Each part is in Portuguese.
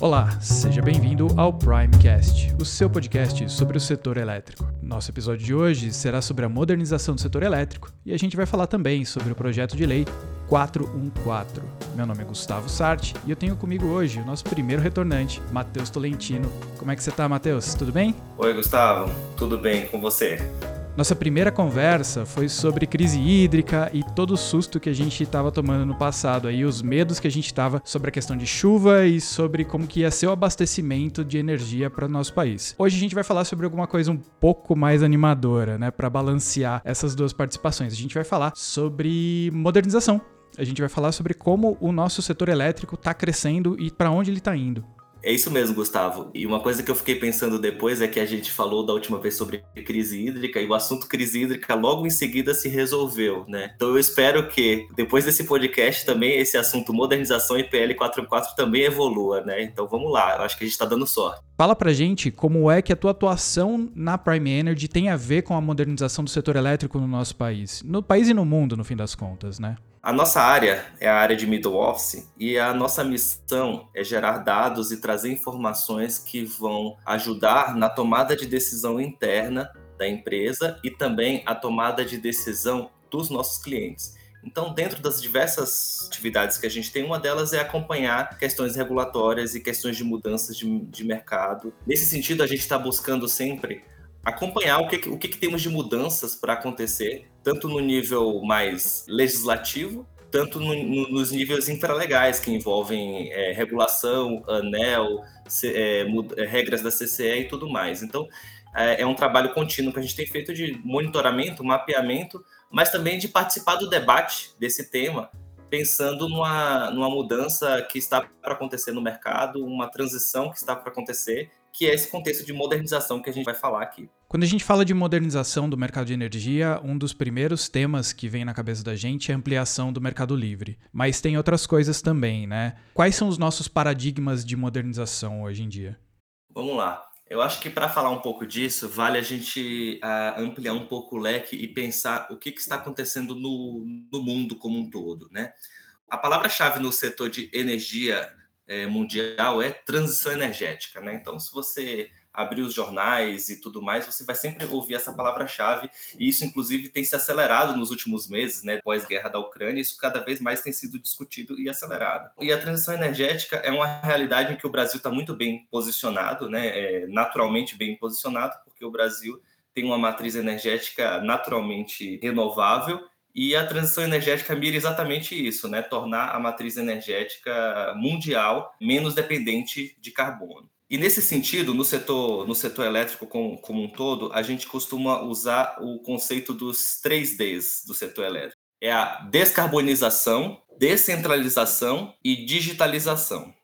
Olá, seja bem-vindo ao Primecast, o seu podcast sobre o setor elétrico. Nosso episódio de hoje será sobre a modernização do setor elétrico e a gente vai falar também sobre o projeto de lei 414. Meu nome é Gustavo Sarti e eu tenho comigo hoje o nosso primeiro retornante, Matheus Tolentino. Como é que você está, Matheus? Tudo bem? Oi, Gustavo. Tudo bem com você? Nossa primeira conversa foi sobre crise hídrica e todo o susto que a gente estava tomando no passado, aí os medos que a gente estava sobre a questão de chuva e sobre como que ia ser o abastecimento de energia para o nosso país. Hoje a gente vai falar sobre alguma coisa um pouco mais animadora, né, para balancear essas duas participações. A gente vai falar sobre modernização. A gente vai falar sobre como o nosso setor elétrico está crescendo e para onde ele está indo. É isso mesmo, Gustavo. E uma coisa que eu fiquei pensando depois é que a gente falou da última vez sobre crise hídrica e o assunto crise hídrica logo em seguida se resolveu, né? Então eu espero que depois desse podcast também esse assunto modernização e PL 44 também evolua, né? Então vamos lá, eu acho que a gente está dando sorte. Fala pra gente como é que a tua atuação na Prime Energy tem a ver com a modernização do setor elétrico no nosso país. No país e no mundo, no fim das contas, né? A nossa área é a área de middle office e a nossa missão é gerar dados e trazer informações que vão ajudar na tomada de decisão interna da empresa e também a tomada de decisão dos nossos clientes. Então, dentro das diversas atividades que a gente tem, uma delas é acompanhar questões regulatórias e questões de mudanças de, de mercado. Nesse sentido, a gente está buscando sempre acompanhar o que, o que, que temos de mudanças para acontecer, tanto no nível mais legislativo, tanto no, no, nos níveis infralegais, que envolvem é, regulação, ANEL, é, é regras da CCE e tudo mais. Então, é, é, um trabalho contínuo que a gente tem feito de monitoramento, mapeamento, mas também de participar do debate desse tema, pensando numa, numa mudança que está para acontecer no mercado, uma transição que está para acontecer que é esse contexto de modernização que a gente vai falar aqui. Quando a gente fala de modernização do mercado de energia, um dos primeiros temas que vem na cabeça da gente é a ampliação do mercado livre. Mas tem outras coisas também, né? Quais são os nossos paradigmas de modernização hoje em dia? Vamos lá. Eu acho que para falar um pouco disso, vale a gente uh, ampliar um pouco o leque e pensar o que, que está acontecendo no, no mundo como um todo, né? A palavra-chave no setor de energia é, mundial é transição energética, né? Então, se você abrir os jornais e tudo mais, você vai sempre ouvir essa palavra-chave, e isso, inclusive, tem se acelerado nos últimos meses, né? Pós-guerra da Ucrânia, isso cada vez mais tem sido discutido e acelerado. E a transição energética é uma realidade em que o Brasil está muito bem posicionado, né? É naturalmente bem posicionado, porque o Brasil tem uma matriz energética naturalmente renovável e a transição energética mira exatamente isso, né? Tornar a matriz energética mundial menos dependente de carbono. E nesse sentido, no setor, no setor elétrico como, como um todo, a gente costuma usar o conceito dos três Ds do setor elétrico. É a descarbonização, descentralização e digitalização.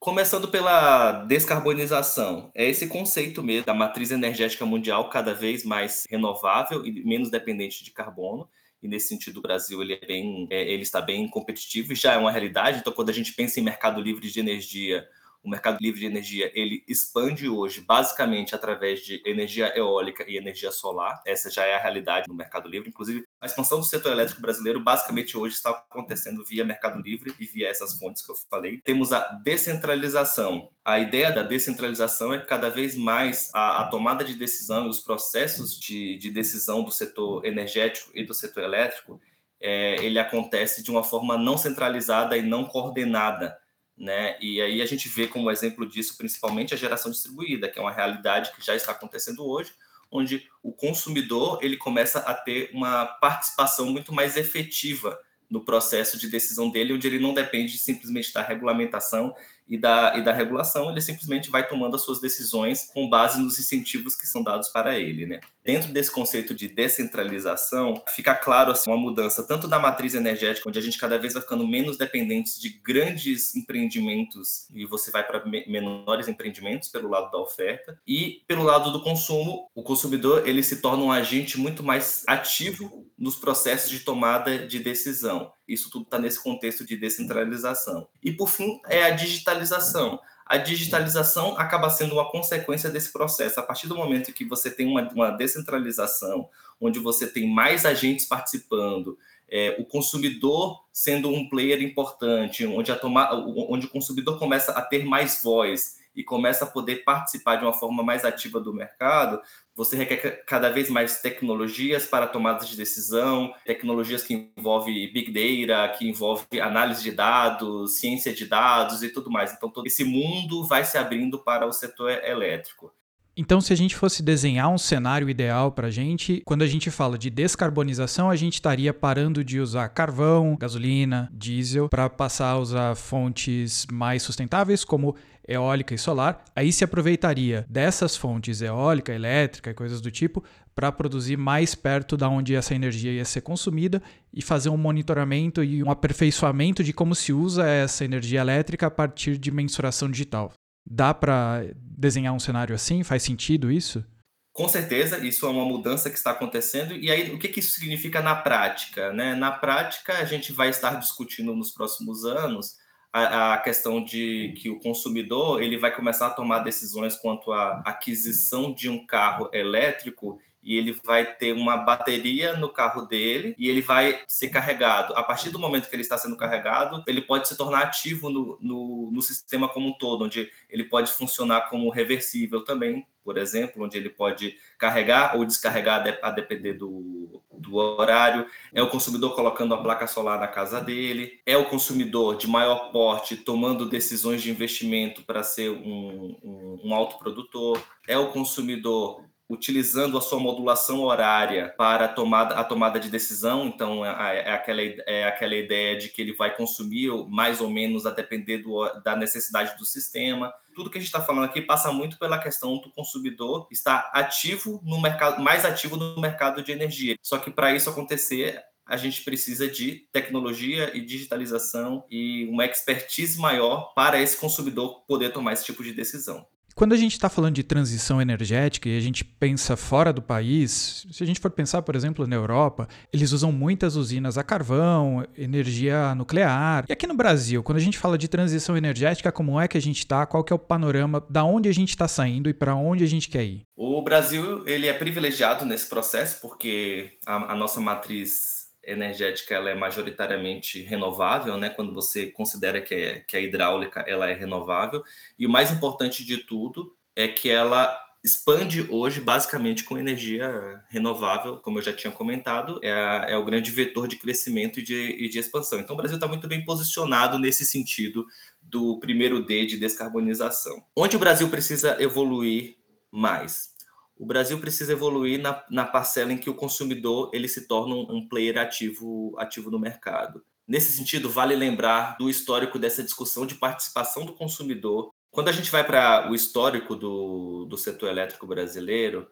Começando pela descarbonização, é esse conceito mesmo da matriz energética mundial cada vez mais renovável e menos dependente de carbono e nesse sentido o Brasil ele, é bem, é, ele está bem competitivo e já é uma realidade. Então, quando a gente pensa em mercado livre de energia, o mercado livre de energia ele expande hoje basicamente através de energia eólica e energia solar. Essa já é a realidade no mercado livre. Inclusive, a expansão do setor elétrico brasileiro basicamente hoje está acontecendo via mercado livre e via essas fontes que eu falei. Temos a descentralização. A ideia da descentralização é que cada vez mais a, a tomada de decisão e os processos de, de decisão do setor energético e do setor elétrico é, ele acontece de uma forma não centralizada e não coordenada né? E aí a gente vê como exemplo disso principalmente a geração distribuída, que é uma realidade que já está acontecendo hoje, onde o consumidor ele começa a ter uma participação muito mais efetiva no processo de decisão dele, onde ele não depende simplesmente da regulamentação e da, e da regulação, ele simplesmente vai tomando as suas decisões com base nos incentivos que são dados para ele. Né? Dentro desse conceito de descentralização, fica claro assim, uma mudança tanto da matriz energética, onde a gente cada vez vai ficando menos dependentes de grandes empreendimentos e você vai para menores empreendimentos pelo lado da oferta, e pelo lado do consumo, o consumidor ele se torna um agente muito mais ativo nos processos de tomada de decisão. Isso tudo está nesse contexto de descentralização. E, por fim, é a digitalização. A digitalização acaba sendo uma consequência desse processo. A partir do momento que você tem uma, uma descentralização, onde você tem mais agentes participando, é, o consumidor sendo um player importante, onde, a toma, onde o consumidor começa a ter mais voz e começa a poder participar de uma forma mais ativa do mercado, você requer cada vez mais tecnologias para tomadas de decisão, tecnologias que envolvem big data, que envolve análise de dados, ciência de dados e tudo mais. Então todo esse mundo vai se abrindo para o setor elétrico. Então, se a gente fosse desenhar um cenário ideal para a gente, quando a gente fala de descarbonização, a gente estaria parando de usar carvão, gasolina, diesel, para passar a usar fontes mais sustentáveis, como eólica e solar. Aí se aproveitaria dessas fontes eólica, elétrica e coisas do tipo para produzir mais perto da onde essa energia ia ser consumida e fazer um monitoramento e um aperfeiçoamento de como se usa essa energia elétrica a partir de mensuração digital. Dá para desenhar um cenário assim? Faz sentido isso? Com certeza, isso é uma mudança que está acontecendo. E aí, o que, que isso significa na prática? Né? Na prática, a gente vai estar discutindo nos próximos anos a, a, questão de que o consumidor ele vai começar a tomar decisões quanto à aquisição de um carro elétrico e ele vai ter uma bateria no carro dele e ele vai ser carregado. A partir do momento que ele está sendo carregado, ele pode se tornar ativo no, no, no sistema como um todo, onde ele pode funcionar como reversível também, por exemplo, onde ele pode carregar ou descarregar a depender do, do horário. É o consumidor colocando a placa solar na casa dele. É o consumidor de maior porte tomando decisões de investimento para ser um, um, um autoprodutor. É o consumidor utilizando a sua modulação horária para a tomada, a tomada de decisão. Então, é, é, aquela, é aquela ideia de que ele vai consumir mais ou menos a depender do, da necessidade do sistema. Tudo que a gente está falando aqui passa muito pela questão do consumidor estar ativo no mercado, mais ativo no mercado de energia. Só que para isso acontecer, a gente precisa de tecnologia e digitalização e uma expertise maior para esse consumidor poder tomar esse tipo de decisão. Quando a gente está falando de transição energética e a gente pensa fora do país, se a gente for pensar, por exemplo, na Europa, eles usam muitas usinas a carvão, energia nuclear. E aqui no Brasil, quando a gente fala de transição energética, como é que a gente está? Qual que é o panorama? Da onde a gente está saindo e para onde a gente quer ir? O Brasil ele é privilegiado nesse processo porque a, a nossa matriz energética ela é majoritariamente renovável, né? Quando você considera que, é, que a hidráulica ela é renovável e o mais importante de tudo é que ela expande hoje basicamente com energia renovável, como eu já tinha comentado, é, a, é o grande vetor de crescimento e de, e de expansão. Então o Brasil está muito bem posicionado nesse sentido do primeiro D de descarbonização. Onde o Brasil precisa evoluir mais? O Brasil precisa evoluir na, na parcela em que o consumidor ele se torna um, um player ativo, ativo no mercado. Nesse sentido, vale lembrar do histórico dessa discussão de participação do consumidor. Quando a gente vai para o histórico do, do setor elétrico brasileiro,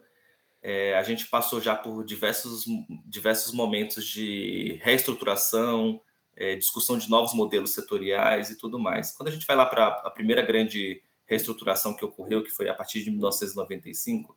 é, a gente passou já por diversos, diversos momentos de reestruturação, é, discussão de novos modelos setoriais e tudo mais. Quando a gente vai lá para a primeira grande reestruturação que ocorreu, que foi a partir de 1995,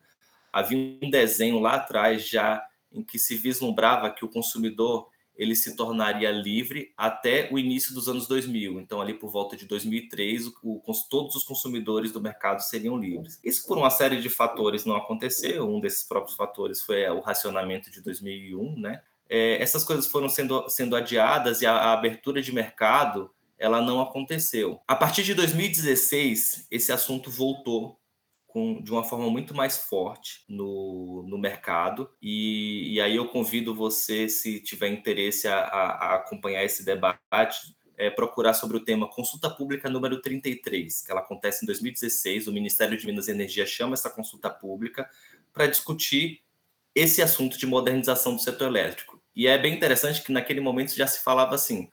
havia um desenho lá atrás já em que se vislumbrava que o consumidor ele se tornaria livre até o início dos anos 2000. Então, ali por volta de 2003, o, o, todos os consumidores do mercado seriam livres. Isso por uma série de fatores não aconteceu. Um desses próprios fatores foi o racionamento de 2001, né? É, essas coisas foram sendo, sendo adiadas e a, a abertura de mercado ela não aconteceu. A partir de 2016, esse assunto voltou com, de uma forma muito mais forte no, no mercado. E, e aí eu convido você, se tiver interesse a, a, acompanhar esse debate, é, procurar sobre o tema Consulta Pública número 33, que ela acontece em 2016. O Ministério de Minas e Energia chama essa consulta pública para discutir esse assunto de modernização do setor elétrico. E é bem interessante que naquele momento já se falava assim: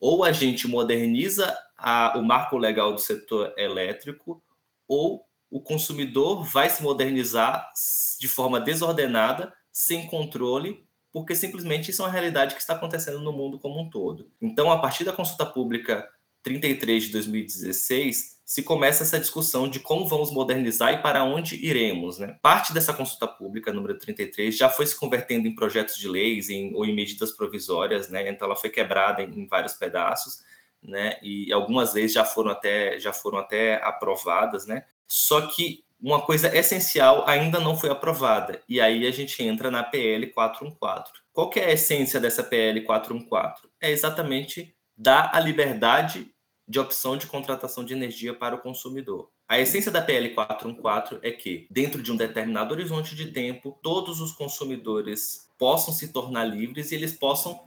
ou a gente moderniza a, o marco legal do setor elétrico, ou o consumidor vai se modernizar de forma desordenada, sem controle, porque simplesmente isso é uma realidade que está acontecendo no mundo como um todo. Então, a partir da consulta pública 33 de 2016, se começa essa discussão de como vamos modernizar e para onde iremos. Né? Parte dessa consulta pública, número 33, já foi se convertendo em projetos de leis em, ou em medidas provisórias, né? então ela foi quebrada em, em vários pedaços, né? e algumas leis já foram até, já foram até aprovadas, né? Só que uma coisa essencial ainda não foi aprovada. E aí a gente entra na PL 414. Qual é a essência dessa PL 414? É exatamente dar a liberdade de opção de contratação de energia para o consumidor. A essência da PL 414 é que, dentro de um determinado horizonte de tempo, todos os consumidores possam se tornar livres e eles possam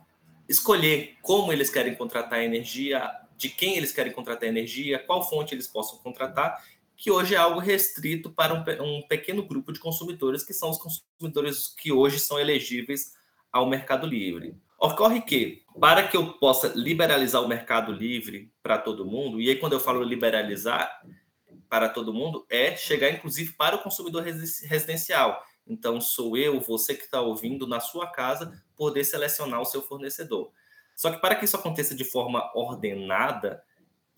escolher como eles querem contratar energia, de quem eles querem contratar energia, qual fonte eles possam contratar, que hoje é algo restrito para um, um pequeno grupo de consumidores, que são os consumidores que hoje são elegíveis ao Mercado Livre. Ocorre que, para que eu possa liberalizar o mercado livre para todo mundo, e aí quando eu falo liberalizar para todo mundo, é chegar inclusive para o consumidor residencial. Então, sou eu, você que está ouvindo na sua casa, poder selecionar o seu fornecedor. Só que para que isso aconteça de forma ordenada,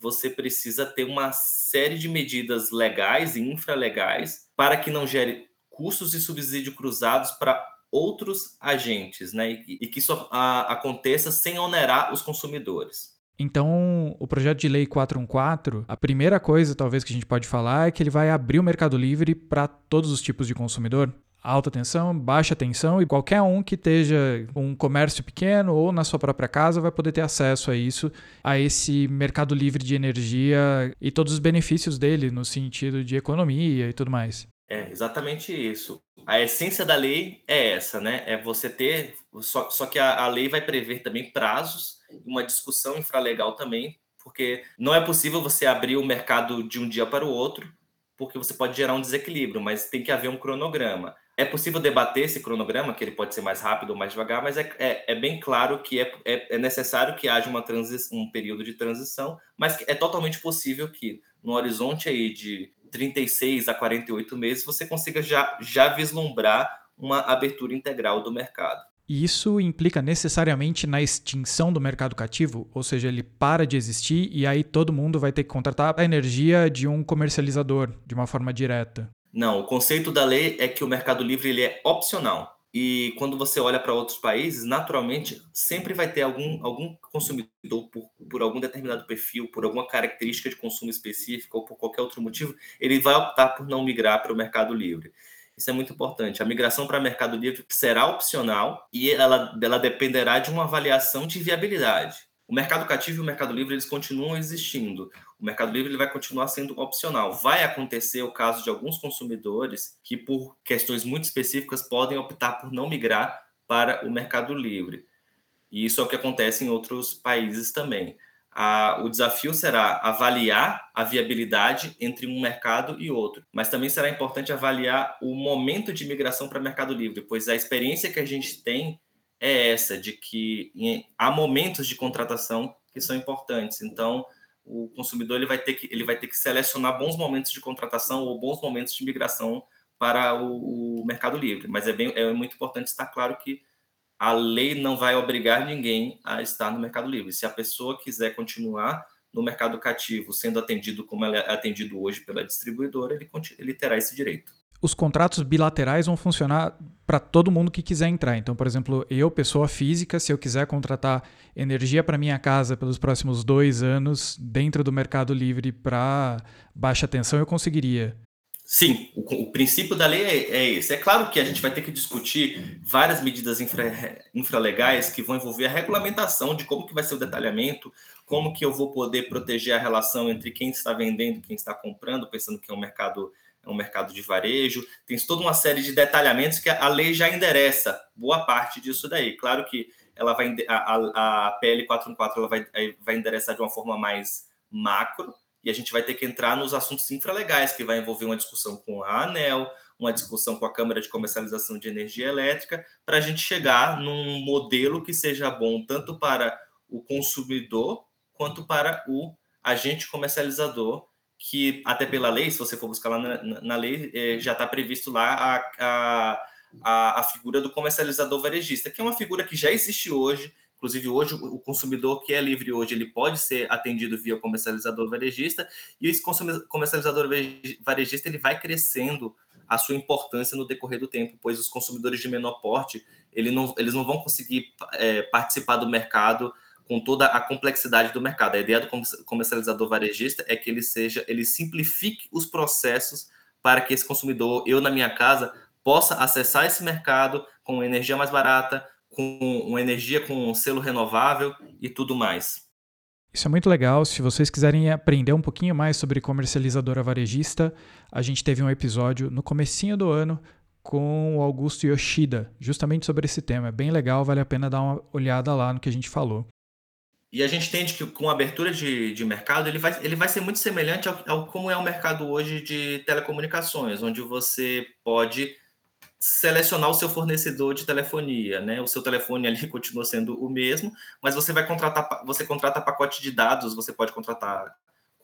você precisa ter uma série de medidas legais e infralegais para que não gere custos de subsídio cruzados para outros agentes, né? E, e que isso a, aconteça sem onerar os consumidores. Então, o projeto de lei 414, a primeira coisa talvez que a gente pode falar é que ele vai abrir o mercado livre para todos os tipos de consumidor alta tensão, baixa tensão e qualquer um que esteja um comércio pequeno ou na sua própria casa vai poder ter acesso a isso, a esse mercado livre de energia e todos os benefícios dele no sentido de economia e tudo mais. É exatamente isso. A essência da lei é essa, né? É você ter. Só, só que a, a lei vai prever também prazos, uma discussão infralegal também, porque não é possível você abrir o mercado de um dia para o outro, porque você pode gerar um desequilíbrio, mas tem que haver um cronograma. É possível debater esse cronograma, que ele pode ser mais rápido ou mais devagar, mas é, é, é bem claro que é, é, é, necessário que haja uma um período de transição, mas é totalmente possível que no horizonte aí de 36 a 48 meses, você consiga já, já vislumbrar uma abertura integral do mercado. E isso implica necessariamente na extinção do mercado cativo, ou seja, ele para de existir e aí todo mundo vai ter que contratar a energia de um comercializador de uma forma direta. Não, o conceito da lei é que o mercado livre ele é opcional. E quando você olha para outros países, naturalmente, sempre vai ter algum, algum consumidor, por, por algum determinado perfil, por alguma característica de consumo específica ou por qualquer outro motivo, ele vai optar por não migrar para o mercado livre. Isso é muito importante. A migração para o mercado livre será opcional e ela, ela dependerá de uma avaliação de viabilidade. O mercado cativo e o mercado livre eles continuam existindo. O mercado livre ele vai continuar sendo opcional. Vai acontecer o caso de alguns consumidores que, por questões muito específicas, podem optar por não migrar para o mercado livre. E isso é o que acontece em outros países também. A, o desafio será avaliar a viabilidade entre um mercado e outro, mas também será importante avaliar o momento de migração para o mercado livre, pois a experiência que a gente tem é essa, de que há momentos de contratação que são importantes. Então, o consumidor ele vai, ter que, ele vai ter que selecionar bons momentos de contratação ou bons momentos de migração para o, o mercado livre. Mas é, bem, é muito importante estar claro que a lei não vai obrigar ninguém a estar no mercado livre. Se a pessoa quiser continuar no mercado cativo, sendo atendido como é atendido hoje pela distribuidora, ele, ele terá esse direito os contratos bilaterais vão funcionar para todo mundo que quiser entrar. Então, por exemplo, eu, pessoa física, se eu quiser contratar energia para minha casa pelos próximos dois anos dentro do Mercado Livre para baixa tensão, eu conseguiria. Sim, o, o princípio da lei é, é, esse. É claro que a gente vai ter que discutir várias medidas infra, infralegais que vão envolver a regulamentação de como que vai ser o detalhamento, como que eu vou poder proteger a relação entre quem está vendendo e quem está comprando, pensando que é um mercado é um mercado de varejo, tem toda uma série de detalhamentos que a lei já endereça boa parte disso daí. Claro que ela vai a, a PL 414 ela vai, vai endereçar de uma forma mais macro, e a gente vai ter que entrar nos assuntos infralegais, que vai envolver uma discussão com a ANEL, uma discussão com a Câmara de Comercialização de Energia Elétrica, para a gente chegar num modelo que seja bom tanto para o consumidor quanto para o agente comercializador que até pela lei, se você for buscar lá na, na lei, é, já está previsto lá a, a, a, a, figura do comercializador varejista, que é uma figura que já existe hoje. Inclusive, hoje, o consumidor que é livre hoje, ele pode ser atendido via comercializador varejista, e esse comercializador varejista ele vai crescendo a sua importância no decorrer do tempo, pois os consumidores de menor porte ele não, eles não vão conseguir é, participar do mercado com toda a complexidade do mercado. A ideia do comercializador varejista é que ele seja, ele simplifique os processos para que esse consumidor, eu na minha casa, possa acessar esse mercado com energia mais barata, com uma energia com um selo renovável e tudo mais. Isso é muito legal. Se vocês quiserem aprender um pouquinho mais sobre comercializadora varejista, a gente teve um episódio no comecinho do ano com o Augusto Yoshida, justamente sobre esse tema. É bem legal, vale a pena dar uma olhada lá no que a gente falou. E a gente entende que com a abertura de, de mercado, ele vai, ele vai ser muito semelhante ao, ao como é o mercado hoje de telecomunicações, onde você pode selecionar o seu fornecedor de telefonia, né? O seu telefone ali continua sendo o mesmo, mas você vai contratar, você contrata pacote de dados, você pode contratar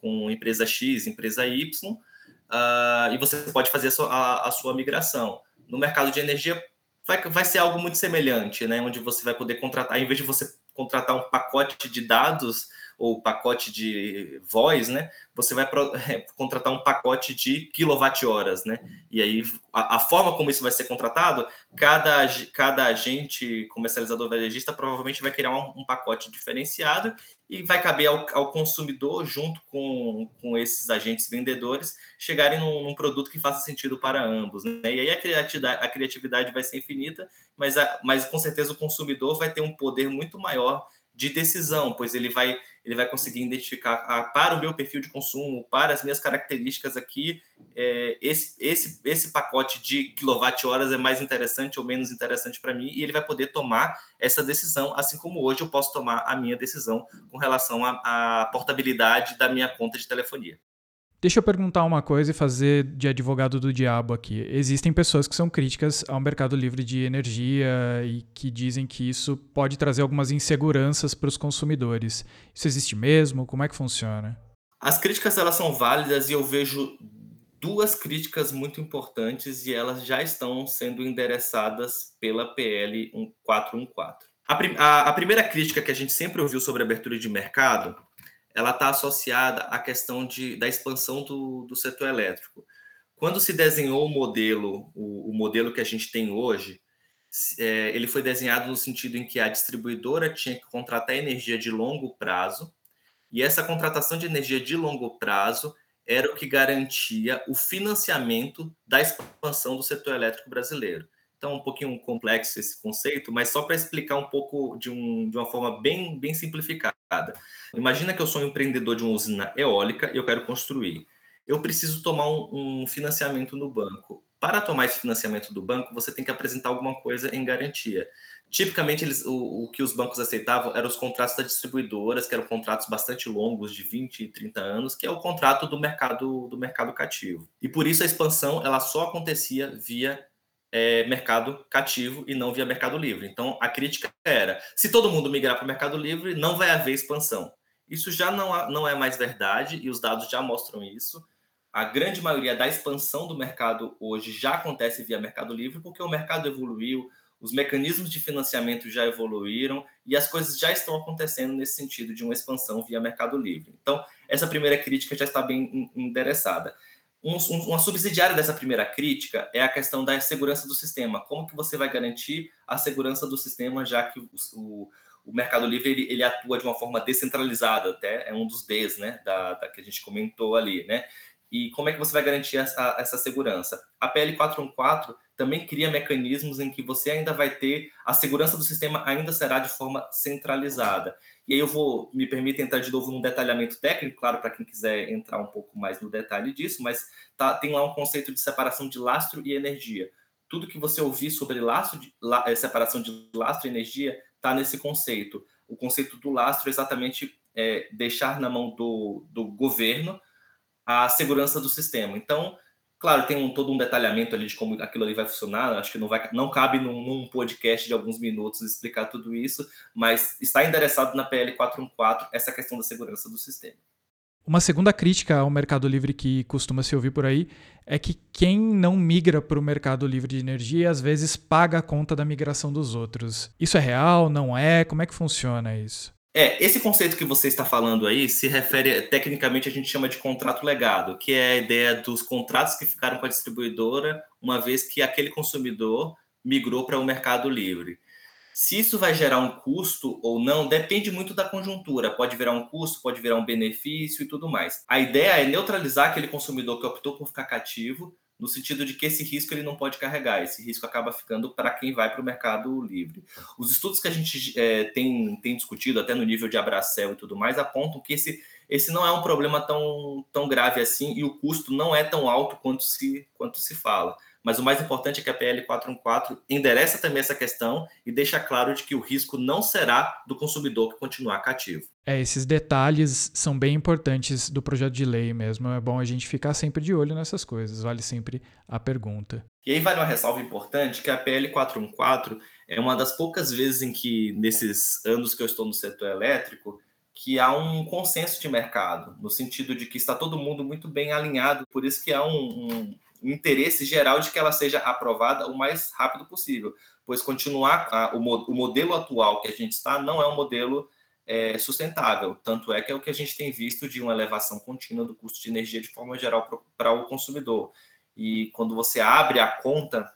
com empresa X, empresa Y, uh, e você pode fazer a sua, a, a sua, migração. No mercado de energia vai, vai ser algo muito semelhante, né? Onde você vai poder contratar, em vez de você contratar um pacote de dados, ou pacote de voz, né? Você vai pro, é, contratar um pacote de quilowatt-horas, né? E aí a, a, forma como isso vai ser contratado, cada, cada agente comercializador varejista provavelmente vai criar um, um pacote diferenciado e vai caber ao, ao, consumidor, junto com, com esses agentes vendedores, chegarem num, num, produto que faça sentido para ambos. Né? E aí a criatividade, a criatividade vai ser infinita, mas, a, mas com certeza o consumidor vai ter um poder muito maior de decisão, pois ele vai, ele vai conseguir identificar ah, para o meu perfil de consumo, para as minhas características aqui, é, esse, esse, esse pacote de quilowatt-horas é mais interessante ou menos interessante para mim, e ele vai poder tomar essa decisão, assim como hoje eu posso tomar a minha decisão com relação à portabilidade da minha conta de telefonia. Deixa eu perguntar uma coisa e fazer de advogado do diabo aqui. Existem pessoas que são críticas ao mercado livre de energia e que dizem que isso pode trazer algumas inseguranças para os consumidores. Isso existe mesmo? Como é que funciona? As críticas elas são válidas e eu vejo duas críticas muito importantes e elas já estão sendo endereçadas pela PL 414. A, a, a primeira crítica que a gente sempre ouviu sobre abertura de mercado ela está associada à questão de, da expansão do, do setor elétrico. Quando se desenhou o modelo, o, o modelo que a gente tem hoje, é, ele foi desenhado no sentido em que a distribuidora tinha que contratar energia de longo prazo, e essa contratação de energia de longo prazo era o que garantia o financiamento da expansão do setor elétrico brasileiro. Então, um pouquinho complexo esse conceito, mas só para explicar um pouco de, um, de uma forma bem, bem simplificada. Imagina que eu sou um empreendedor de uma usina eólica e eu quero construir. Eu preciso tomar um, um financiamento no banco. Para tomar esse financiamento do banco, você tem que apresentar alguma coisa em garantia. Tipicamente, eles, o, o, que os bancos aceitavam eram os contratos das distribuidoras, que eram contratos bastante longos, de 20 e 30 anos, que é o contrato do mercado do mercado cativo. E por isso a expansão ela só acontecia via é, mercado cativo e não via mercado livre. Então, a crítica era: se todo mundo migrar para o mercado livre, não vai haver expansão. Isso já não, não é mais verdade e os dados já mostram isso. A grande maioria da expansão do mercado hoje já acontece via mercado livre, porque o mercado evoluiu, os mecanismos de financiamento já evoluíram e as coisas já estão acontecendo nesse sentido de uma expansão via mercado livre. Então, essa primeira crítica já está bem endereçada. Um, uma subsidiária dessa primeira crítica é a questão da segurança do sistema. Como que você vai garantir a segurança do sistema, já que o, o, o Mercado Livre ele, ele, atua de uma forma descentralizada, até é um dos Ds, né, da, da, que a gente comentou ali, né? E como é que você vai garantir essa, essa segurança? A PL 414 também cria mecanismos em que você ainda vai ter a segurança do sistema ainda será de forma centralizada. E aí eu vou, me permite entrar de novo num detalhamento técnico, claro, para quem quiser entrar um pouco mais no detalhe disso, mas tá, tem lá um conceito de separação de lastro e energia. Tudo que você ouvir sobre lastro de, la, é, separação de lastro e energia está nesse conceito. O conceito do lastro é exatamente é, deixar na mão do, do governo a segurança do sistema. Então, Claro, tem um, todo um detalhamento ali de como aquilo ali vai funcionar. Acho que não, vai, não cabe num, num podcast de alguns minutos explicar tudo isso, mas está endereçado na PL 414 essa questão da segurança do sistema. Uma segunda crítica ao Mercado Livre que costuma se ouvir por aí é que quem não migra para o Mercado Livre de Energia às vezes paga a conta da migração dos outros. Isso é real? Não é? Como é que funciona isso? É, esse conceito que você está falando aí se refere, tecnicamente a gente chama de contrato legado, que é a ideia dos contratos que ficaram com a distribuidora uma vez que aquele consumidor migrou para o mercado livre. Se isso vai gerar um custo ou não, depende muito da conjuntura. Pode virar um custo, pode virar um benefício e tudo mais. A ideia é neutralizar aquele consumidor que optou por ficar cativo no sentido de que esse risco ele não pode carregar, esse risco acaba ficando para quem vai para o mercado livre. Os estudos que a gente é, tem, tem discutido, até no nível de Abracel e tudo mais, apontam que esse, esse não é um problema tão, tão grave assim e o custo não é tão alto quanto se, quanto se fala. Mas o mais importante é que a PL 414 endereça também essa questão e deixa claro de que o risco não será do consumidor que continuar cativo. É, esses detalhes são bem importantes do projeto de lei mesmo. É bom a gente ficar sempre de olho nessas coisas. Vale sempre a pergunta. E aí vale uma ressalva importante que a PL 414 é uma das poucas vezes em que, nesses anos que eu estou no setor elétrico, que há um consenso de mercado, no sentido de que está todo mundo muito bem alinhado, por isso que há um, um, interesse geral de que ela seja aprovada o mais rápido possível, pois continuar a, o, o, modelo atual que a gente está não é um modelo é, sustentável, tanto é que é o que a gente tem visto de uma elevação contínua do custo de energia de forma geral para o consumidor. E quando você abre a conta,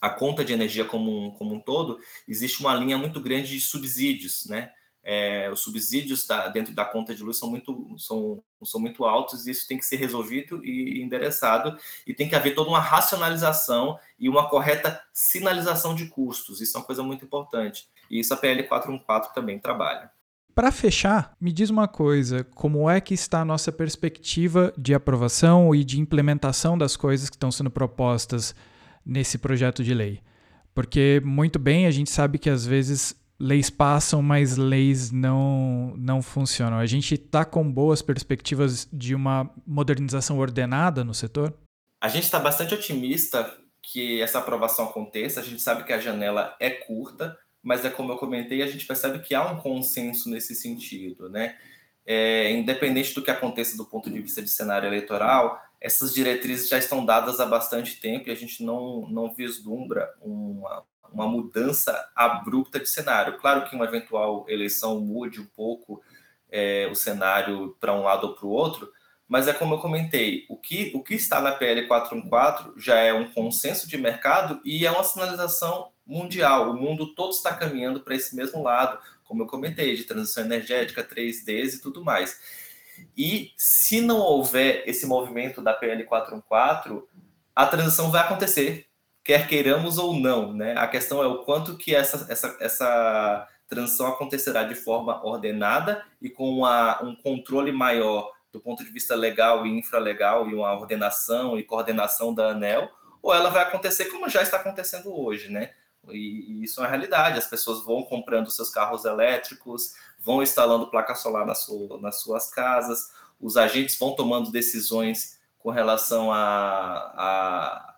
a conta de energia como um, como um todo, existe uma linha muito grande de subsídios, né? É, os subsídios da, dentro da conta de luz são muito, são, são muito altos e isso tem que ser resolvido e endereçado e tem que haver toda uma racionalização e uma correta sinalização de custos. Isso é uma coisa muito importante. E isso a PL 414 também trabalha. Para fechar, me diz uma coisa: como é que está a nossa perspectiva de aprovação e de implementação das coisas que estão sendo propostas nesse projeto de lei? Porque, muito bem, a gente sabe que às vezes leis passam, mas leis não, não funcionam. A gente está com boas perspectivas de uma modernização ordenada no setor? A gente está bastante otimista que essa aprovação aconteça. A gente sabe que a janela é curta, mas é como eu comentei, a gente percebe que há um consenso nesse sentido, né? É, independente do que aconteça do ponto de vista de cenário eleitoral, essas diretrizes já estão dadas há bastante tempo e a gente não, não vislumbra uma, uma mudança abrupta de cenário. Claro que uma eventual eleição mude um pouco é, o cenário para um lado ou para o outro, mas é como eu comentei, o que, o que está na PL 414 já é um consenso de mercado e é uma sinalização mundial. O mundo todo está caminhando para esse mesmo lado, como eu comentei, de transição energética, 3Ds e tudo mais. E se não houver esse movimento da PL 414, a transição vai acontecer quer queiramos ou não, né? A questão é o quanto que essa, essa, essa transição acontecerá de forma ordenada e com uma, um controle maior do ponto de vista legal e infralegal e uma ordenação e coordenação da ANEL, ou ela vai acontecer como já está acontecendo hoje, né? E, e isso é uma realidade. As pessoas vão comprando seus carros elétricos, vão instalando placa solar na sua, nas suas casas, os agentes vão tomando decisões com relação a, a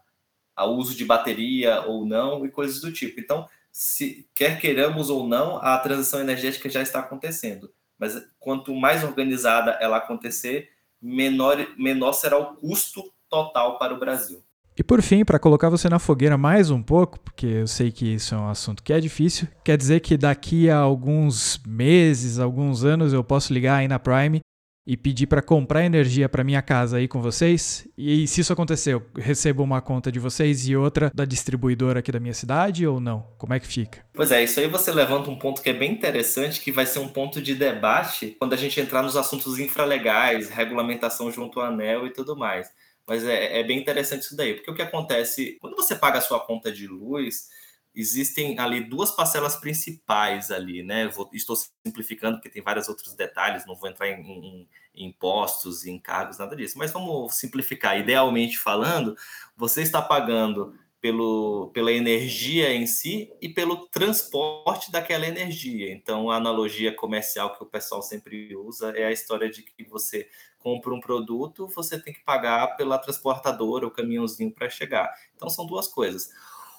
ao uso de bateria ou não e coisas do tipo. Então, se quer queiramos ou não, a transição energética já está acontecendo. Mas quanto mais organizada ela acontecer, menor, menor será o custo total para o Brasil. E por fim, para colocar você na fogueira mais um pouco, porque eu sei que isso é um assunto que é difícil, quer dizer que daqui a alguns meses, alguns anos, eu posso ligar aí na Prime e pedir para comprar energia para minha casa aí com vocês. E se isso acontecer, eu recebo uma conta de vocês e outra da distribuidora aqui da minha cidade ou não? Como é que fica? Pois é, isso aí você levanta um ponto que é bem interessante, que vai ser um ponto de debate quando a gente entrar nos assuntos infralegais, regulamentação junto ao ANEL e tudo mais. Mas é, é bem interessante isso daí, porque o que acontece, quando você paga a sua conta de luz, existem ali duas parcelas principais ali, né? Vou, estou simplificando porque tem vários outros detalhes, não vou entrar em, em, em impostos, em encargos, nada disso. Mas vamos simplificar. Idealmente falando, você está pagando pelo, pela energia em si e pelo transporte daquela energia. Então, a analogia comercial que o pessoal sempre usa é a história de que você compra um produto, você tem que pagar pela transportadora, o caminhãozinho para chegar. Então, são duas coisas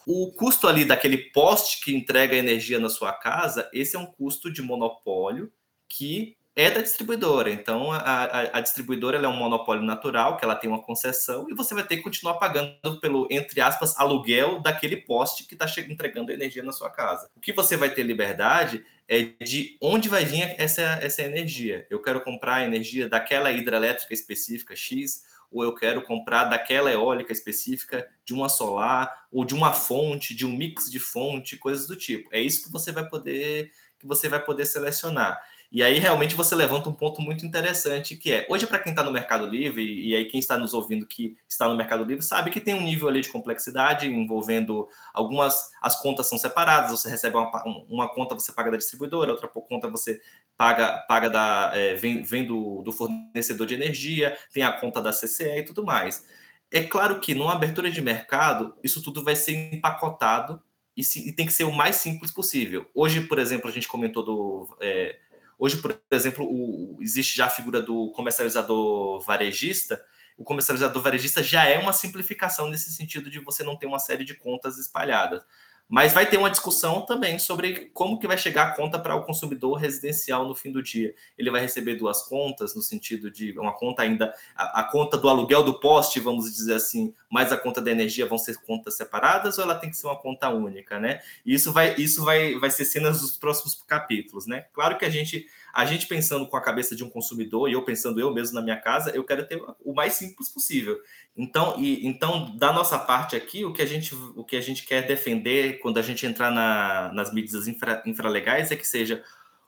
o custo ali daquele poste que entrega energia na sua casa, esse é um custo de monopólio que é da distribuidora. Então, a, a, a distribuidora é um monopólio natural, que ela tem uma concessão, e você vai ter que continuar pagando pelo, entre aspas, aluguel daquele poste que está entregando energia na sua casa. O que você vai ter liberdade é de onde vai vir essa, essa energia. Eu quero comprar a energia daquela hidrelétrica específica X, ou eu quero comprar daquela eólica específica, de uma solar, ou de uma fonte, de um mix de fonte, coisas do tipo. É isso que você vai poder que você vai poder selecionar. E aí realmente você levanta um ponto muito interessante que é, hoje para quem está no Mercado Livre, e aí quem está nos ouvindo que está no Mercado Livre, sabe que tem um nível ali de complexidade envolvendo algumas, as contas são separadas, você recebe uma, uma conta, você paga da distribuidora, outra conta você paga, paga da, é, vem, vem do, do fornecedor de energia, tem a conta da CCE e tudo mais. É claro que numa abertura de mercado, isso tudo vai ser empacotado e, se, e tem que ser o mais simples possível. Hoje, por exemplo, a gente comentou do... É, Hoje, por exemplo, o, existe já a figura do comercializador varejista. O comercializador varejista já é uma simplificação nesse sentido de você não ter uma série de contas espalhadas. Mas vai ter uma discussão também sobre como que vai chegar a conta para o consumidor residencial no fim do dia. Ele vai receber duas contas, no sentido de uma conta ainda, a, a, conta do aluguel do poste, vamos dizer assim, mais a conta da energia vão ser contas separadas ou ela tem que ser uma conta única, né? Isso vai, isso vai, vai ser cenas dos próximos capítulos, né? Claro que a gente a gente pensando com a cabeça de um consumidor, e eu pensando eu mesmo na minha casa, eu quero ter o mais simples possível. Então, e, então da nossa parte aqui, o que a gente, o que a gente quer defender quando a gente entrar na, nas medidas infra, infralegais é que seja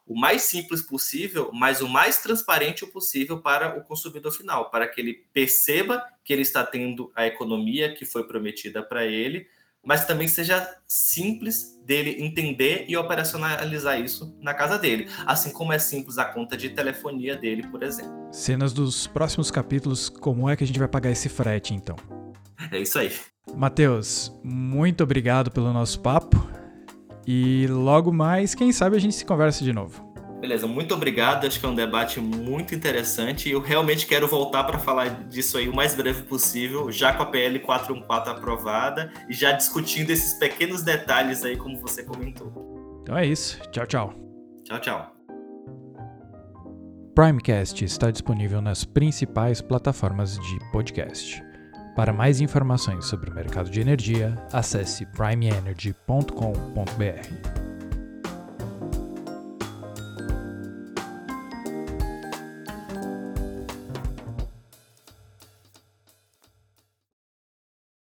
o mais simples possível, mas o mais transparente possível para o consumidor final, para que ele perceba que ele está tendo a economia que foi prometida para ele, mas também seja simples dele entender e operacionalizar isso na casa dele, assim como é simples a conta de telefonia dele, por exemplo. Cenas dos próximos capítulos, como é que a gente vai pagar esse frete, então? É isso aí. Matheus, muito obrigado pelo nosso papo e logo mais, quem sabe a gente se conversa de novo. Beleza, muito obrigado. Acho que é um debate muito interessante. Eu realmente quero voltar para falar disso aí o mais breve possível, já com a PL 414 aprovada e já discutindo esses pequenos detalhes aí, como você comentou. Então é isso. Tchau, tchau. Tchau, tchau. Primecast está disponível nas principais plataformas de podcast. Para mais informações sobre o mercado de energia, acesse primeenergy.com.br.